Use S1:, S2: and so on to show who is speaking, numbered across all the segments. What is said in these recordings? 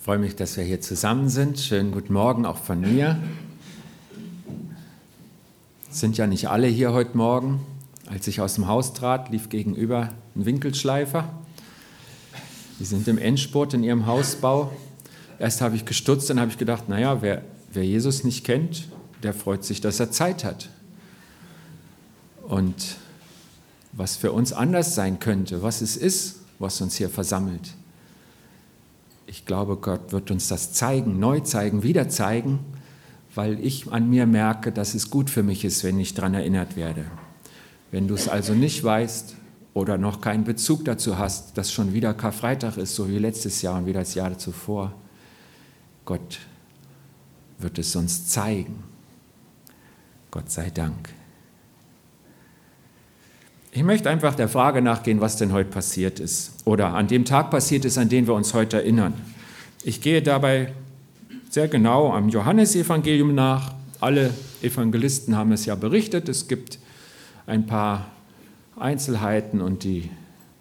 S1: Freue mich, dass wir hier zusammen sind. Schönen guten Morgen auch von mir. Sind ja nicht alle hier heute Morgen. Als ich aus dem Haus trat, lief gegenüber ein Winkelschleifer. Die sind im Endspurt in ihrem Hausbau. Erst habe ich gestutzt, dann habe ich gedacht, naja, wer, wer Jesus nicht kennt, der freut sich, dass er Zeit hat. Und was für uns anders sein könnte, was es ist, was uns hier versammelt. Ich glaube, Gott wird uns das zeigen, neu zeigen, wieder zeigen, weil ich an mir merke, dass es gut für mich ist, wenn ich daran erinnert werde. Wenn du es also nicht weißt oder noch keinen Bezug dazu hast, dass schon wieder Karfreitag ist, so wie letztes Jahr und wie das Jahr zuvor, Gott wird es uns zeigen. Gott sei Dank. Ich möchte einfach der Frage nachgehen, was denn heute passiert ist oder an dem Tag passiert ist, an den wir uns heute erinnern. Ich gehe dabei sehr genau am Johannesevangelium nach. Alle Evangelisten haben es ja berichtet. Es gibt ein paar Einzelheiten und die,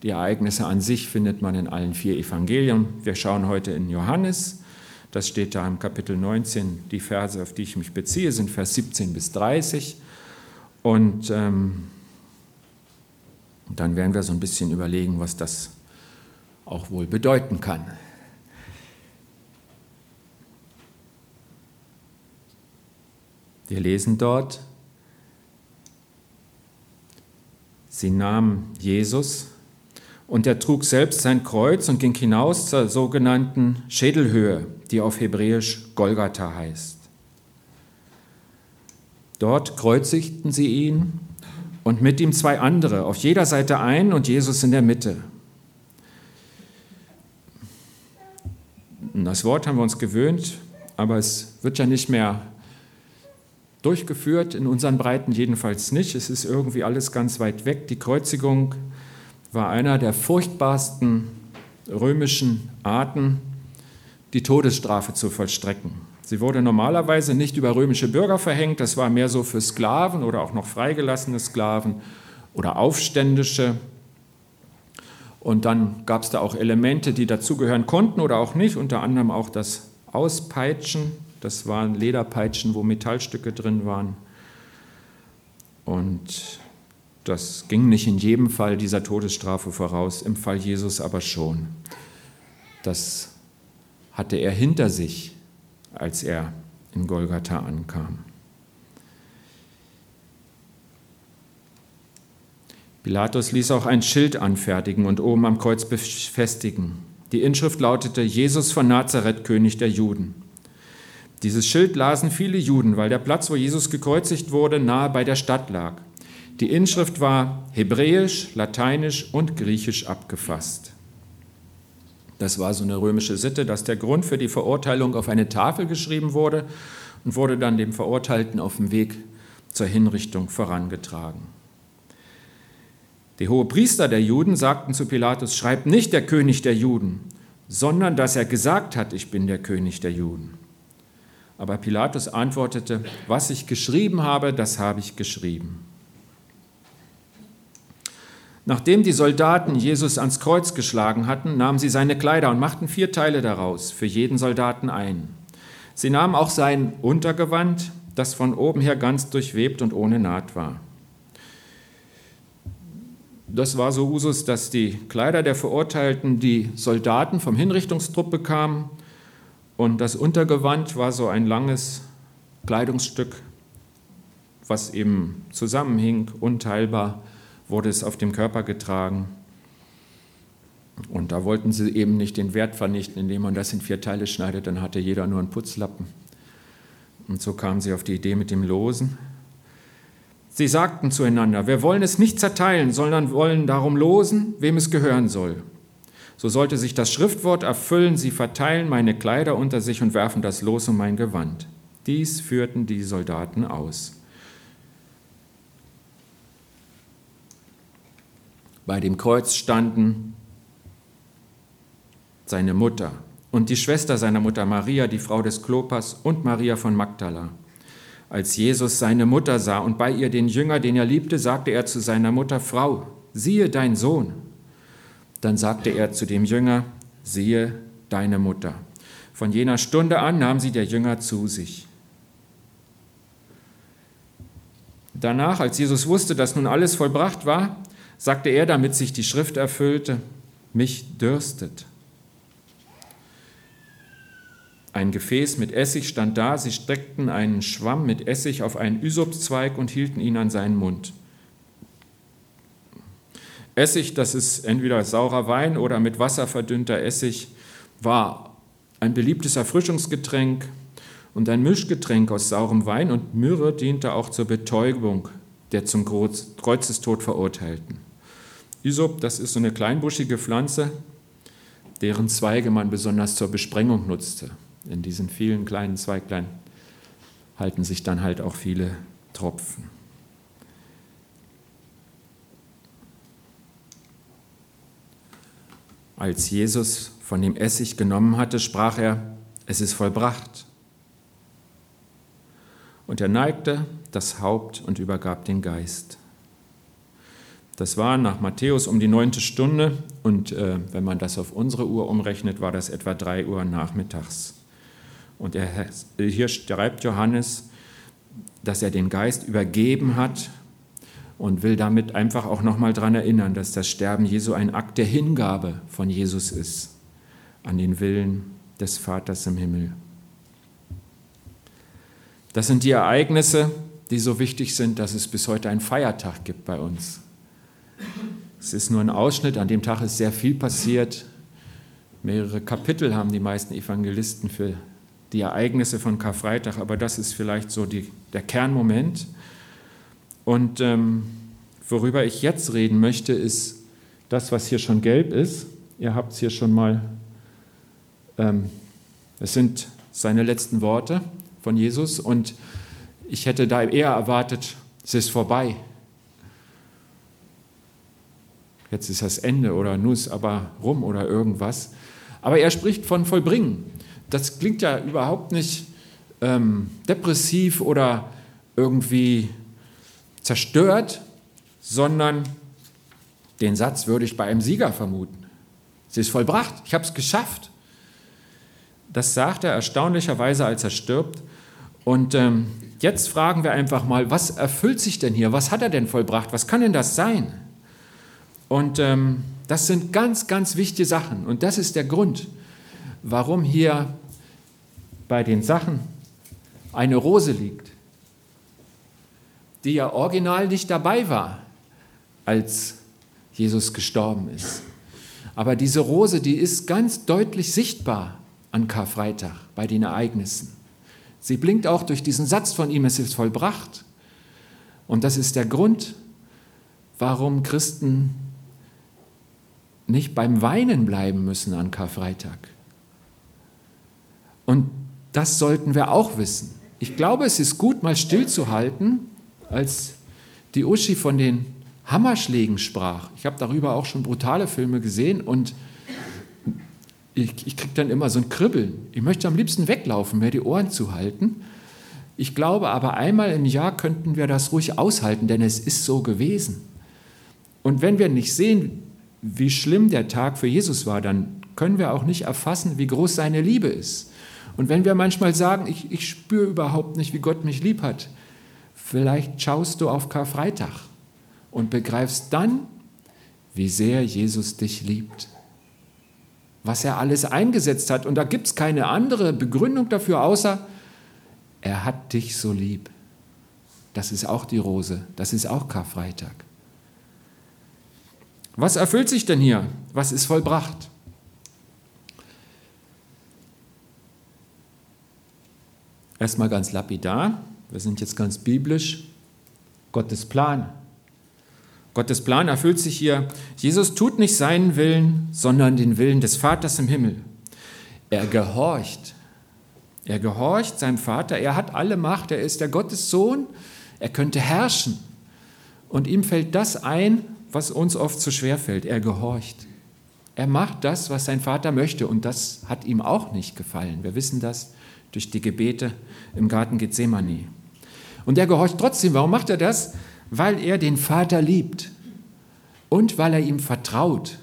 S1: die Ereignisse an sich findet man in allen vier Evangelien. Wir schauen heute in Johannes. Das steht da im Kapitel 19. Die Verse, auf die ich mich beziehe, sind Vers 17 bis 30. Und ähm, und dann werden wir so ein bisschen überlegen, was das auch wohl bedeuten kann. Wir lesen dort, sie nahmen Jesus und er trug selbst sein Kreuz und ging hinaus zur sogenannten Schädelhöhe, die auf Hebräisch Golgatha heißt. Dort kreuzigten sie ihn und mit ihm zwei andere, auf jeder Seite ein und Jesus in der Mitte. Das Wort haben wir uns gewöhnt, aber es wird ja nicht mehr durchgeführt, in unseren Breiten jedenfalls nicht. Es ist irgendwie alles ganz weit weg. Die Kreuzigung war einer der furchtbarsten römischen Arten, die Todesstrafe zu vollstrecken. Sie wurde normalerweise nicht über römische Bürger verhängt, das war mehr so für Sklaven oder auch noch freigelassene Sklaven oder Aufständische. Und dann gab es da auch Elemente, die dazugehören konnten oder auch nicht, unter anderem auch das Auspeitschen. Das waren Lederpeitschen, wo Metallstücke drin waren. Und das ging nicht in jedem Fall dieser Todesstrafe voraus, im Fall Jesus aber schon. Das hatte er hinter sich als er in Golgatha ankam. Pilatus ließ auch ein Schild anfertigen und oben am Kreuz befestigen. Die Inschrift lautete Jesus von Nazareth, König der Juden. Dieses Schild lasen viele Juden, weil der Platz, wo Jesus gekreuzigt wurde, nahe bei der Stadt lag. Die Inschrift war hebräisch, lateinisch und griechisch abgefasst. Das war so eine römische Sitte, dass der Grund für die Verurteilung auf eine Tafel geschrieben wurde und wurde dann dem Verurteilten auf dem Weg zur Hinrichtung vorangetragen. Die Hohepriester der Juden sagten zu Pilatus, schreib nicht der König der Juden, sondern dass er gesagt hat, ich bin der König der Juden. Aber Pilatus antwortete, was ich geschrieben habe, das habe ich geschrieben. Nachdem die Soldaten Jesus ans Kreuz geschlagen hatten, nahmen sie seine Kleider und machten vier Teile daraus, für jeden Soldaten ein. Sie nahmen auch sein Untergewand, das von oben her ganz durchwebt und ohne Naht war. Das war so Usus, dass die Kleider der Verurteilten die Soldaten vom Hinrichtungstrupp bekamen und das Untergewand war so ein langes Kleidungsstück, was eben zusammenhing, unteilbar wurde es auf dem Körper getragen. Und da wollten sie eben nicht den Wert vernichten, indem man das in vier Teile schneidet, dann hatte jeder nur einen Putzlappen. Und so kamen sie auf die Idee mit dem Losen. Sie sagten zueinander, wir wollen es nicht zerteilen, sondern wollen darum losen, wem es gehören soll. So sollte sich das Schriftwort erfüllen, sie verteilen meine Kleider unter sich und werfen das Los um mein Gewand. Dies führten die Soldaten aus. Bei dem Kreuz standen seine Mutter und die Schwester seiner Mutter Maria, die Frau des Klopas und Maria von Magdala. Als Jesus seine Mutter sah und bei ihr den Jünger, den er liebte, sagte er zu seiner Mutter, Frau, siehe dein Sohn. Dann sagte er zu dem Jünger, siehe deine Mutter. Von jener Stunde an nahm sie der Jünger zu sich. Danach, als Jesus wusste, dass nun alles vollbracht war, sagte er, damit sich die Schrift erfüllte, mich dürstet. Ein Gefäß mit Essig stand da, sie steckten einen Schwamm mit Essig auf einen Ysopzweig und hielten ihn an seinen Mund. Essig, das ist entweder saurer Wein oder mit Wasser verdünnter Essig, war ein beliebtes Erfrischungsgetränk und ein Mischgetränk aus saurem Wein und Myrrhe diente auch zur Betäubung der zum Kreuzestod Verurteilten. Isop, das ist so eine kleinbuschige Pflanze, deren Zweige man besonders zur Besprengung nutzte. In diesen vielen kleinen Zweiglein halten sich dann halt auch viele Tropfen. Als Jesus von dem Essig genommen hatte, sprach er, es ist vollbracht. Und er neigte das Haupt und übergab den Geist. Das war nach Matthäus um die neunte Stunde und äh, wenn man das auf unsere Uhr umrechnet, war das etwa drei Uhr nachmittags. Und er, hier schreibt Johannes, dass er den Geist übergeben hat und will damit einfach auch nochmal daran erinnern, dass das Sterben Jesu ein Akt der Hingabe von Jesus ist an den Willen des Vaters im Himmel. Das sind die Ereignisse, die so wichtig sind, dass es bis heute einen Feiertag gibt bei uns. Es ist nur ein Ausschnitt, an dem Tag ist sehr viel passiert. Mehrere Kapitel haben die meisten Evangelisten für die Ereignisse von Karfreitag, aber das ist vielleicht so die, der Kernmoment. Und ähm, worüber ich jetzt reden möchte, ist das, was hier schon gelb ist. Ihr habt es hier schon mal. Ähm, es sind seine letzten Worte von Jesus und ich hätte da eher erwartet, es ist vorbei. Jetzt ist das Ende oder nun ist aber rum oder irgendwas. Aber er spricht von Vollbringen. Das klingt ja überhaupt nicht ähm, depressiv oder irgendwie zerstört, sondern den Satz würde ich bei einem Sieger vermuten. Es ist vollbracht, ich habe es geschafft. Das sagt er erstaunlicherweise, als er stirbt. Und ähm, jetzt fragen wir einfach mal, was erfüllt sich denn hier? Was hat er denn vollbracht? Was kann denn das sein? Und ähm, das sind ganz, ganz wichtige Sachen. Und das ist der Grund, warum hier bei den Sachen eine Rose liegt, die ja original nicht dabei war, als Jesus gestorben ist. Aber diese Rose, die ist ganz deutlich sichtbar an Karfreitag bei den Ereignissen. Sie blinkt auch durch diesen Satz von ihm, es ist vollbracht. Und das ist der Grund, warum Christen nicht beim Weinen bleiben müssen an Karfreitag. Und das sollten wir auch wissen. Ich glaube, es ist gut, mal stillzuhalten, als die Uschi von den Hammerschlägen sprach. Ich habe darüber auch schon brutale Filme gesehen und ich, ich kriege dann immer so ein Kribbeln. Ich möchte am liebsten weglaufen, mir die Ohren zu halten. Ich glaube aber, einmal im Jahr könnten wir das ruhig aushalten, denn es ist so gewesen. Und wenn wir nicht sehen, wie schlimm der Tag für Jesus war, dann können wir auch nicht erfassen, wie groß seine Liebe ist. Und wenn wir manchmal sagen, ich, ich spüre überhaupt nicht, wie Gott mich lieb hat, vielleicht schaust du auf Karfreitag und begreifst dann, wie sehr Jesus dich liebt. Was er alles eingesetzt hat. Und da gibt es keine andere Begründung dafür, außer er hat dich so lieb. Das ist auch die Rose, das ist auch Karfreitag. Was erfüllt sich denn hier? Was ist vollbracht? Erstmal ganz lapidar, wir sind jetzt ganz biblisch, Gottes Plan. Gottes Plan erfüllt sich hier. Jesus tut nicht seinen Willen, sondern den Willen des Vaters im Himmel. Er gehorcht. Er gehorcht seinem Vater. Er hat alle Macht. Er ist der Gottessohn. Er könnte herrschen. Und ihm fällt das ein, was uns oft so schwer fällt. Er gehorcht. Er macht das, was sein Vater möchte. Und das hat ihm auch nicht gefallen. Wir wissen das durch die Gebete im Garten Gethsemane. Und er gehorcht trotzdem. Warum macht er das? Weil er den Vater liebt und weil er ihm vertraut.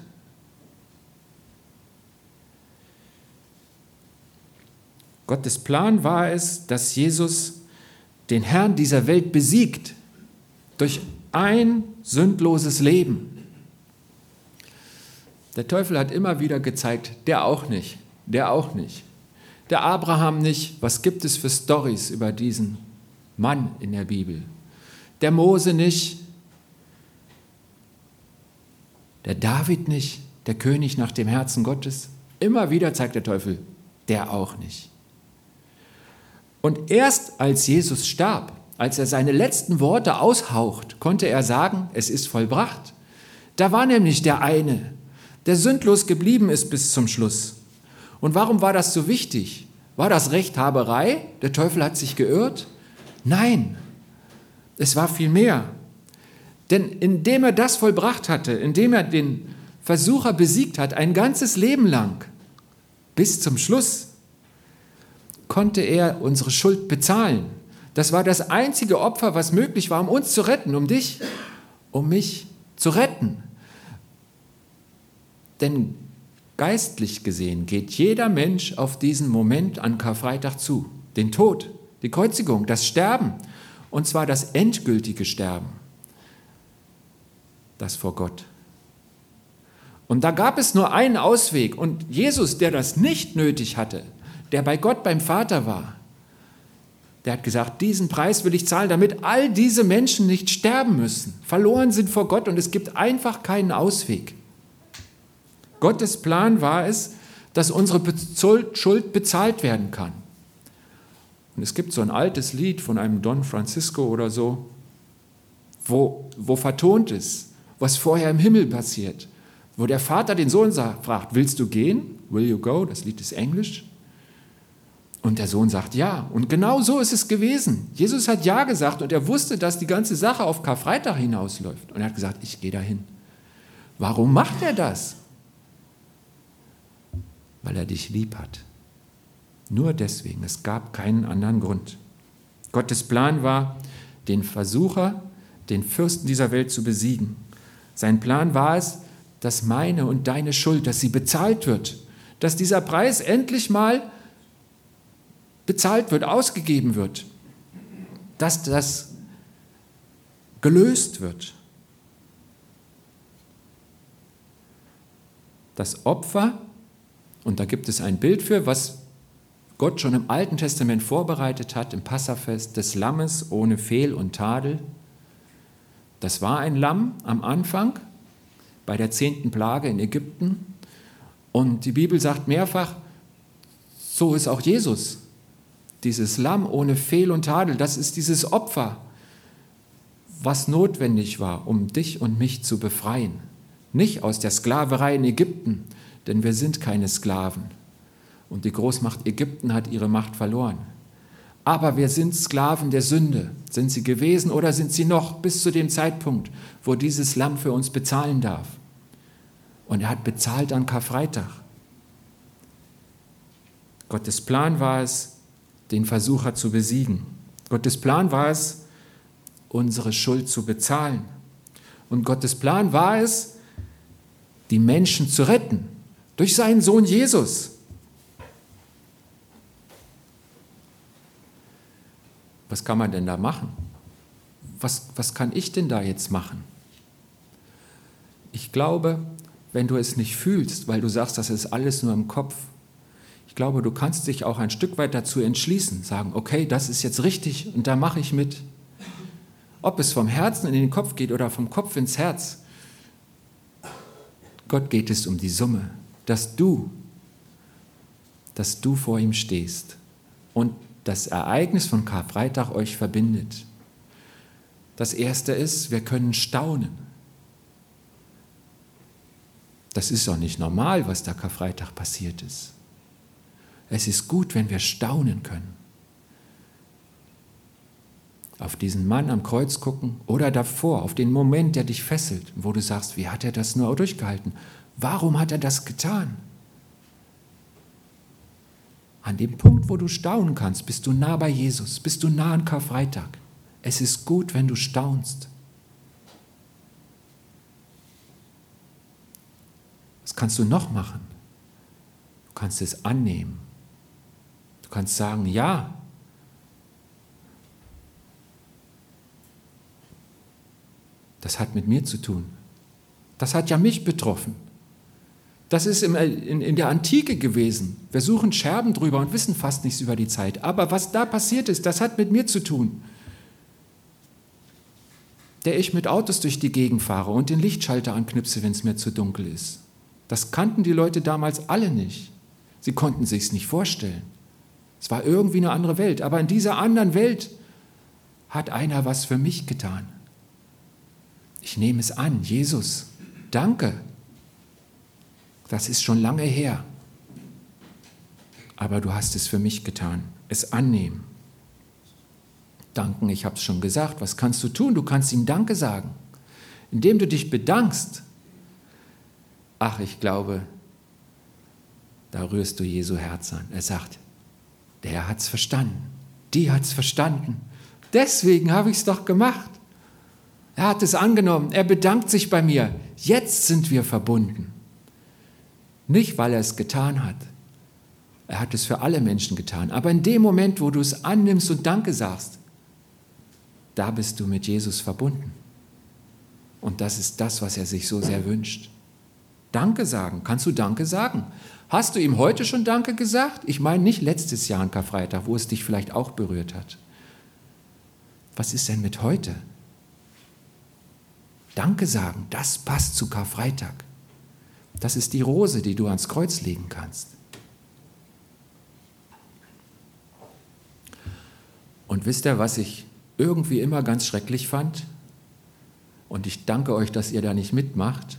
S1: Gottes Plan war es, dass Jesus den Herrn dieser Welt besiegt durch ein sündloses Leben. Der Teufel hat immer wieder gezeigt, der auch nicht, der auch nicht. Der Abraham nicht, was gibt es für Stories über diesen Mann in der Bibel? Der Mose nicht, der David nicht, der König nach dem Herzen Gottes. Immer wieder zeigt der Teufel, der auch nicht. Und erst als Jesus starb, als er seine letzten Worte aushaucht, konnte er sagen, es ist vollbracht. Da war nämlich der eine, der sündlos geblieben ist bis zum Schluss. Und warum war das so wichtig? War das Rechthaberei? Der Teufel hat sich geirrt? Nein, es war viel mehr. Denn indem er das vollbracht hatte, indem er den Versucher besiegt hat, ein ganzes Leben lang, bis zum Schluss, konnte er unsere Schuld bezahlen. Das war das einzige Opfer, was möglich war, um uns zu retten, um dich, um mich zu retten. Denn geistlich gesehen geht jeder Mensch auf diesen Moment an Karfreitag zu. Den Tod, die Kreuzigung, das Sterben. Und zwar das endgültige Sterben. Das vor Gott. Und da gab es nur einen Ausweg. Und Jesus, der das nicht nötig hatte, der bei Gott beim Vater war, der hat gesagt, diesen Preis will ich zahlen, damit all diese Menschen nicht sterben müssen, verloren sind vor Gott und es gibt einfach keinen Ausweg. Gottes Plan war es, dass unsere Schuld bezahlt werden kann. Und es gibt so ein altes Lied von einem Don Francisco oder so, wo, wo vertont ist, was vorher im Himmel passiert, wo der Vater den Sohn fragt, willst du gehen? Will you go? Das Lied ist englisch. Und der Sohn sagt ja. Und genau so ist es gewesen. Jesus hat ja gesagt und er wusste, dass die ganze Sache auf Karfreitag hinausläuft. Und er hat gesagt, ich gehe dahin. Warum macht er das? Weil er dich lieb hat. Nur deswegen. Es gab keinen anderen Grund. Gottes Plan war, den Versucher, den Fürsten dieser Welt zu besiegen. Sein Plan war es, dass meine und deine Schuld, dass sie bezahlt wird, dass dieser Preis endlich mal bezahlt wird, ausgegeben wird, dass das gelöst wird. Das Opfer, und da gibt es ein Bild für, was Gott schon im Alten Testament vorbereitet hat, im Passafest des Lammes ohne Fehl und Tadel. Das war ein Lamm am Anfang bei der zehnten Plage in Ägypten. Und die Bibel sagt mehrfach, so ist auch Jesus dieses Lamm ohne Fehl und Tadel, das ist dieses Opfer, was notwendig war, um dich und mich zu befreien. Nicht aus der Sklaverei in Ägypten, denn wir sind keine Sklaven. Und die Großmacht Ägypten hat ihre Macht verloren. Aber wir sind Sklaven der Sünde. Sind sie gewesen oder sind sie noch bis zu dem Zeitpunkt, wo dieses Lamm für uns bezahlen darf? Und er hat bezahlt an Karfreitag. Gottes Plan war es, den Versucher zu besiegen. Gottes Plan war es, unsere Schuld zu bezahlen. Und Gottes Plan war es, die Menschen zu retten durch seinen Sohn Jesus. Was kann man denn da machen? Was, was kann ich denn da jetzt machen? Ich glaube, wenn du es nicht fühlst, weil du sagst, das ist alles nur im Kopf, ich glaube, du kannst dich auch ein Stück weit dazu entschließen, sagen, okay, das ist jetzt richtig und da mache ich mit. Ob es vom Herzen in den Kopf geht oder vom Kopf ins Herz, Gott geht es um die Summe, dass du, dass du vor ihm stehst und das Ereignis von Karfreitag euch verbindet. Das erste ist, wir können staunen. Das ist auch nicht normal, was da Karfreitag passiert ist. Es ist gut, wenn wir staunen können. Auf diesen Mann am Kreuz gucken oder davor, auf den Moment, der dich fesselt, wo du sagst, wie hat er das nur durchgehalten? Warum hat er das getan? An dem Punkt, wo du staunen kannst, bist du nah bei Jesus, bist du nah an Karfreitag. Es ist gut, wenn du staunst. Was kannst du noch machen? Du kannst es annehmen kannst sagen, ja. Das hat mit mir zu tun. Das hat ja mich betroffen. Das ist in, der Antike gewesen. Wir suchen Scherben drüber und wissen fast nichts über die Zeit. Aber was da passiert ist, das hat mit mir zu tun. Der ich mit Autos durch die Gegend fahre und den Lichtschalter anknipse, wenn es mir zu dunkel ist. Das kannten die Leute damals alle nicht. Sie konnten sich es nicht vorstellen. Es war irgendwie eine andere Welt. Aber in dieser anderen Welt hat einer was für mich getan. Ich nehme es an. Jesus, danke das ist schon lange her. Aber du hast es für mich getan. Es annehmen. Danken, ich habe es schon gesagt. Was kannst du tun? Du kannst ihm Danke sagen. Indem du dich bedankst. Ach, ich glaube, da rührst du Jesu Herz an. Er sagt, der hat es verstanden. Die hat es verstanden. Deswegen habe ich es doch gemacht. Er hat es angenommen. Er bedankt sich bei mir. Jetzt sind wir verbunden. Nicht, weil er es getan hat. Er hat es für alle Menschen getan. Aber in dem Moment, wo du es annimmst und Danke sagst, da bist du mit Jesus verbunden. Und das ist das, was er sich so sehr wünscht. Danke sagen. Kannst du Danke sagen? Hast du ihm heute schon Danke gesagt? Ich meine nicht letztes Jahr an Karfreitag, wo es dich vielleicht auch berührt hat. Was ist denn mit heute? Danke sagen, das passt zu Karfreitag. Das ist die Rose, die du ans Kreuz legen kannst. Und wisst ihr, was ich irgendwie immer ganz schrecklich fand? Und ich danke euch, dass ihr da nicht mitmacht.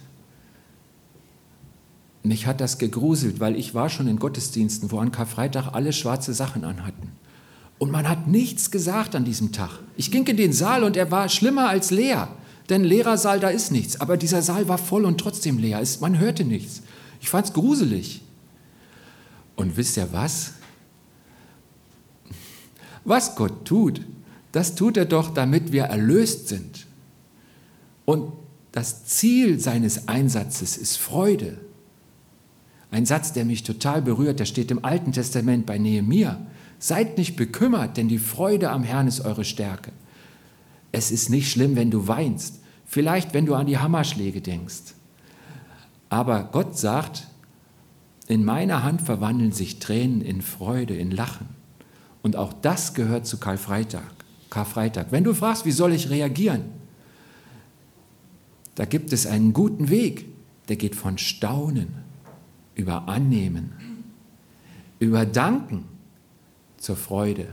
S1: Mich hat das gegruselt, weil ich war schon in Gottesdiensten, wo an Karfreitag alle schwarze Sachen anhatten. Und man hat nichts gesagt an diesem Tag. Ich ging in den Saal und er war schlimmer als leer. Denn Lehrersaal, da ist nichts. Aber dieser Saal war voll und trotzdem leer. Man hörte nichts. Ich fand es gruselig. Und wisst ihr was? Was Gott tut, das tut er doch, damit wir erlöst sind. Und das Ziel seines Einsatzes ist Freude. Ein Satz, der mich total berührt, der steht im Alten Testament bei Nehemia. Seid nicht bekümmert, denn die Freude am Herrn ist eure Stärke. Es ist nicht schlimm, wenn du weinst. Vielleicht, wenn du an die Hammerschläge denkst. Aber Gott sagt, in meiner Hand verwandeln sich Tränen in Freude, in Lachen. Und auch das gehört zu Karfreitag. Karfreitag. Wenn du fragst, wie soll ich reagieren, da gibt es einen guten Weg, der geht von Staunen über Annehmen, über Danken zur Freude.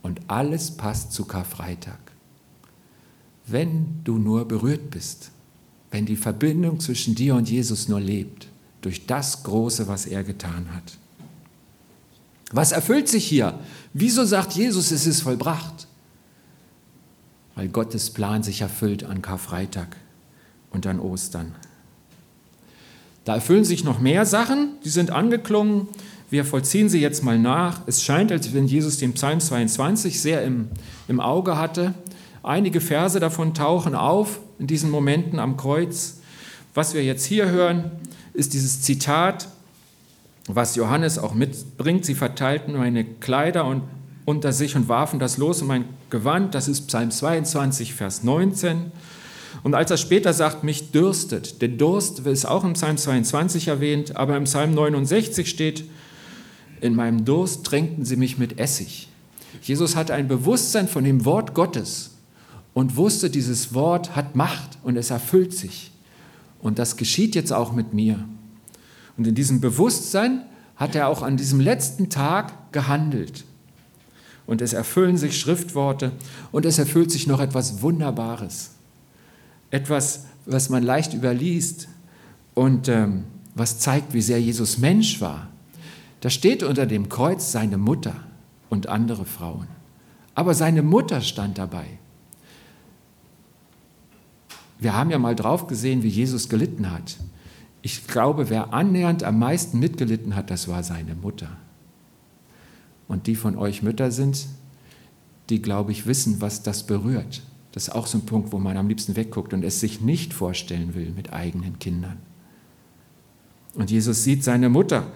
S1: Und alles passt zu Karfreitag wenn du nur berührt bist, wenn die Verbindung zwischen dir und Jesus nur lebt, durch das Große, was er getan hat. Was erfüllt sich hier? Wieso sagt Jesus, es ist vollbracht? Weil Gottes Plan sich erfüllt an Karfreitag und an Ostern. Da erfüllen sich noch mehr Sachen, die sind angeklungen. Wir vollziehen sie jetzt mal nach. Es scheint, als wenn Jesus den Psalm 22 sehr im, im Auge hatte. Einige Verse davon tauchen auf in diesen Momenten am Kreuz. Was wir jetzt hier hören, ist dieses Zitat, was Johannes auch mitbringt. Sie verteilten meine Kleider und unter sich und warfen das los in mein Gewand. Das ist Psalm 22, Vers 19. Und als er später sagt, mich dürstet, der Durst ist auch im Psalm 22 erwähnt, aber im Psalm 69 steht, in meinem Durst tränkten sie mich mit Essig. Jesus hatte ein Bewusstsein von dem Wort Gottes und wusste, dieses Wort hat Macht und es erfüllt sich. Und das geschieht jetzt auch mit mir. Und in diesem Bewusstsein hat er auch an diesem letzten Tag gehandelt. Und es erfüllen sich Schriftworte und es erfüllt sich noch etwas Wunderbares. Etwas, was man leicht überliest und ähm, was zeigt, wie sehr Jesus Mensch war. Da steht unter dem Kreuz seine Mutter und andere Frauen. Aber seine Mutter stand dabei. Wir haben ja mal drauf gesehen, wie Jesus gelitten hat. Ich glaube, wer annähernd am meisten mitgelitten hat, das war seine Mutter. Und die von euch Mütter sind, die, glaube ich, wissen, was das berührt. Das ist auch so ein Punkt, wo man am liebsten wegguckt und es sich nicht vorstellen will mit eigenen Kindern. Und Jesus sieht seine Mutter.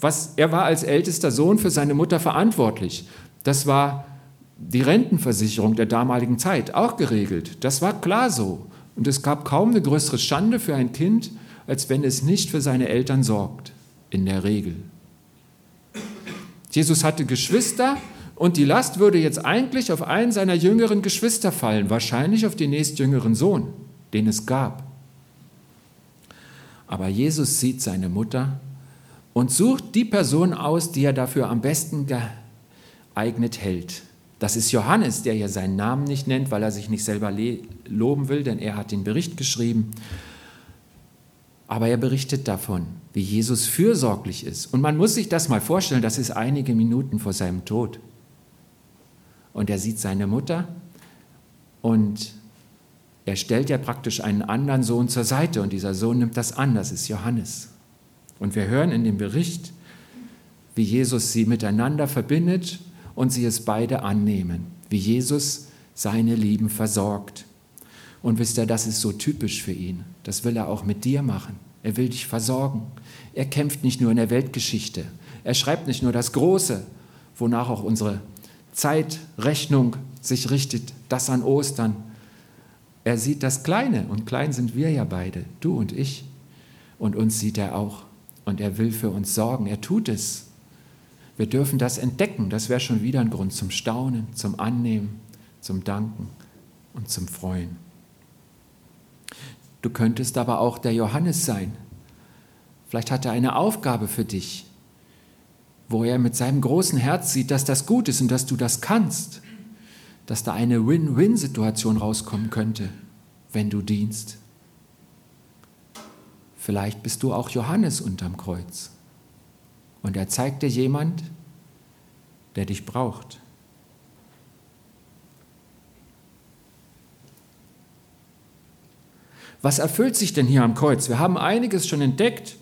S1: Was, er war als ältester Sohn für seine Mutter verantwortlich. Das war die Rentenversicherung der damaligen Zeit auch geregelt. Das war klar so. Und es gab kaum eine größere Schande für ein Kind, als wenn es nicht für seine Eltern sorgt. In der Regel. Jesus hatte Geschwister und die Last würde jetzt eigentlich auf einen seiner jüngeren Geschwister fallen, wahrscheinlich auf den nächstjüngeren Sohn, den es gab. Aber Jesus sieht seine Mutter und sucht die Person aus, die er dafür am besten geeignet hält. Das ist Johannes, der hier seinen Namen nicht nennt, weil er sich nicht selber loben will, denn er hat den Bericht geschrieben. Aber er berichtet davon, wie Jesus fürsorglich ist. Und man muss sich das mal vorstellen, das ist einige Minuten vor seinem Tod. Und er sieht seine Mutter und er stellt ja praktisch einen anderen Sohn zur Seite und dieser Sohn nimmt das an, das ist Johannes. Und wir hören in dem Bericht, wie Jesus sie miteinander verbindet und sie es beide annehmen, wie Jesus seine Lieben versorgt. Und wisst ihr, das ist so typisch für ihn. Das will er auch mit dir machen. Er will dich versorgen. Er kämpft nicht nur in der Weltgeschichte. Er schreibt nicht nur das Große, wonach auch unsere Zeitrechnung sich richtet, das an Ostern. Er sieht das Kleine und klein sind wir ja beide, du und ich. Und uns sieht er auch. Und er will für uns sorgen. Er tut es. Wir dürfen das entdecken. Das wäre schon wieder ein Grund zum Staunen, zum Annehmen, zum Danken und zum Freuen. Du könntest aber auch der Johannes sein. Vielleicht hat er eine Aufgabe für dich, wo er mit seinem großen Herz sieht, dass das gut ist und dass du das kannst, dass da eine Win-Win-Situation rauskommen könnte, wenn du dienst. Vielleicht bist du auch Johannes unterm Kreuz. Und er zeigt dir jemand, der dich braucht. Was erfüllt sich denn hier am Kreuz? Wir haben einiges schon entdeckt.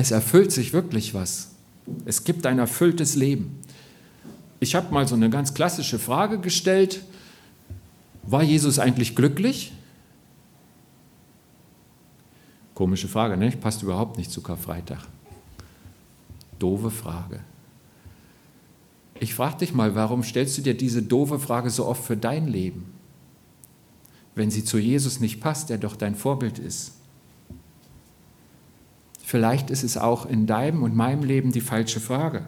S1: Es erfüllt sich wirklich was. Es gibt ein erfülltes Leben. Ich habe mal so eine ganz klassische Frage gestellt. War Jesus eigentlich glücklich? Komische Frage, ne? Passt überhaupt nicht zu Karfreitag. Doofe Frage. Ich frage dich mal, warum stellst du dir diese doofe Frage so oft für dein Leben? Wenn sie zu Jesus nicht passt, der doch dein Vorbild ist. Vielleicht ist es auch in deinem und meinem Leben die falsche Frage.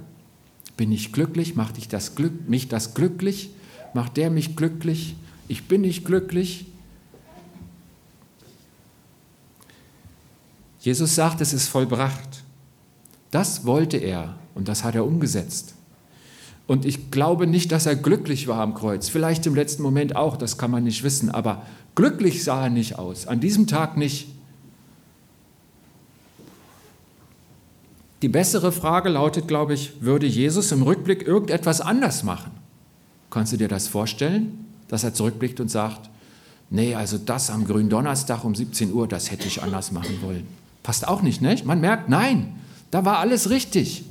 S1: Bin ich glücklich? Macht ich das Glück, mich das glücklich? Macht der mich glücklich? Ich bin nicht glücklich. Jesus sagt, es ist vollbracht. Das wollte er und das hat er umgesetzt. Und ich glaube nicht, dass er glücklich war am Kreuz. Vielleicht im letzten Moment auch, das kann man nicht wissen. Aber glücklich sah er nicht aus. An diesem Tag nicht. Die bessere Frage lautet, glaube ich, würde Jesus im Rückblick irgendetwas anders machen? Kannst du dir das vorstellen, dass er zurückblickt und sagt, nee, also das am grünen Donnerstag um 17 Uhr, das hätte ich anders machen wollen. Passt auch nicht, nicht? Man merkt, nein, da war alles richtig.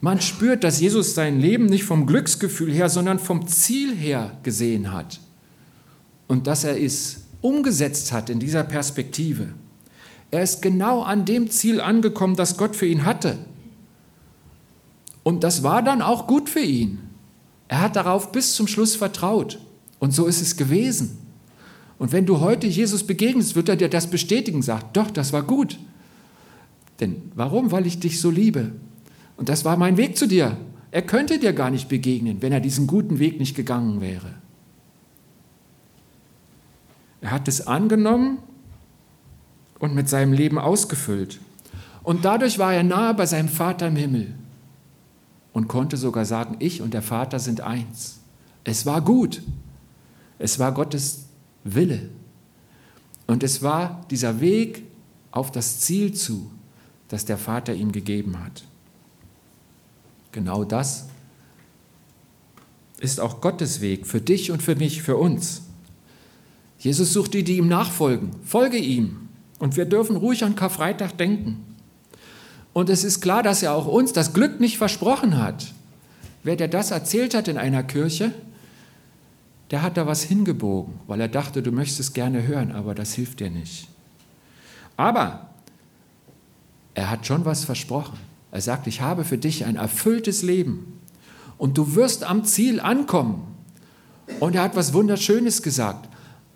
S1: Man spürt, dass Jesus sein Leben nicht vom Glücksgefühl her, sondern vom Ziel her gesehen hat. Und dass er es umgesetzt hat in dieser Perspektive. Er ist genau an dem Ziel angekommen, das Gott für ihn hatte. Und das war dann auch gut für ihn. Er hat darauf bis zum Schluss vertraut. Und so ist es gewesen. Und wenn du heute Jesus begegnest, wird er dir das bestätigen, sagt, doch, das war gut. Denn warum? Weil ich dich so liebe. Und das war mein Weg zu dir. Er könnte dir gar nicht begegnen, wenn er diesen guten Weg nicht gegangen wäre. Er hat es angenommen und mit seinem Leben ausgefüllt. Und dadurch war er nahe bei seinem Vater im Himmel und konnte sogar sagen, ich und der Vater sind eins. Es war gut. Es war Gottes Wille. Und es war dieser Weg auf das Ziel zu, das der Vater ihm gegeben hat. Genau das ist auch Gottes Weg für dich und für mich, für uns. Jesus sucht die, die ihm nachfolgen. Folge ihm. Und wir dürfen ruhig an Karfreitag denken. Und es ist klar, dass er auch uns das Glück nicht versprochen hat. Wer dir das erzählt hat in einer Kirche, der hat da was hingebogen, weil er dachte, du möchtest es gerne hören, aber das hilft dir nicht. Aber er hat schon was versprochen. Er sagt, ich habe für dich ein erfülltes Leben und du wirst am Ziel ankommen. Und er hat was Wunderschönes gesagt.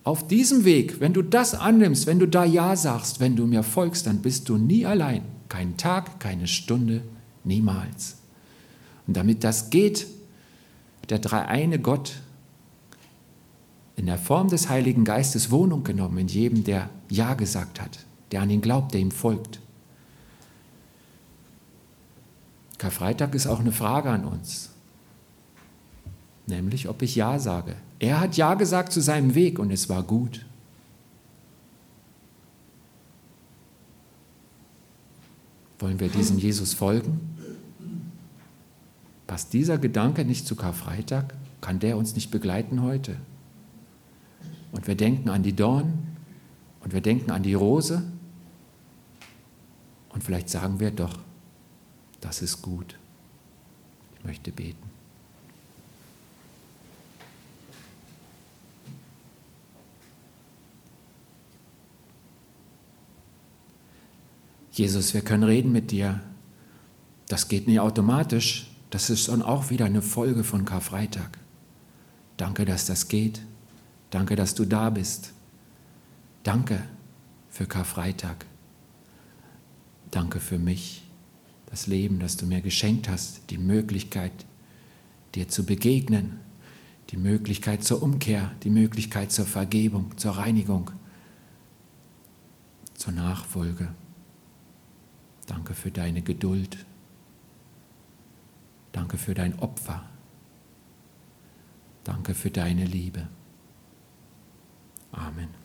S1: Auf diesem Weg, wenn du das annimmst, wenn du da Ja sagst, wenn du mir folgst, dann bist du nie allein. Kein Tag, keine Stunde, niemals. Und damit das geht, der dreieine Gott in der Form des Heiligen Geistes Wohnung genommen in jedem, der Ja gesagt hat, der an ihn glaubt, der ihm folgt. Karfreitag ist auch eine Frage an uns, nämlich ob ich Ja sage. Er hat Ja gesagt zu seinem Weg und es war gut. Wollen wir diesem Jesus folgen? Passt dieser Gedanke nicht zu Karfreitag? Kann der uns nicht begleiten heute? Und wir denken an die Dornen und wir denken an die Rose und vielleicht sagen wir doch, das ist gut. Ich möchte beten. Jesus, wir können reden mit dir. Das geht nicht automatisch. Das ist dann auch wieder eine Folge von Karfreitag. Danke, dass das geht. Danke, dass du da bist. Danke für Karfreitag. Danke für mich, das Leben, das du mir geschenkt hast, die Möglichkeit, dir zu begegnen, die Möglichkeit zur Umkehr, die Möglichkeit zur Vergebung, zur Reinigung, zur Nachfolge. Danke für deine Geduld. Danke für dein Opfer. Danke für deine Liebe. Amen.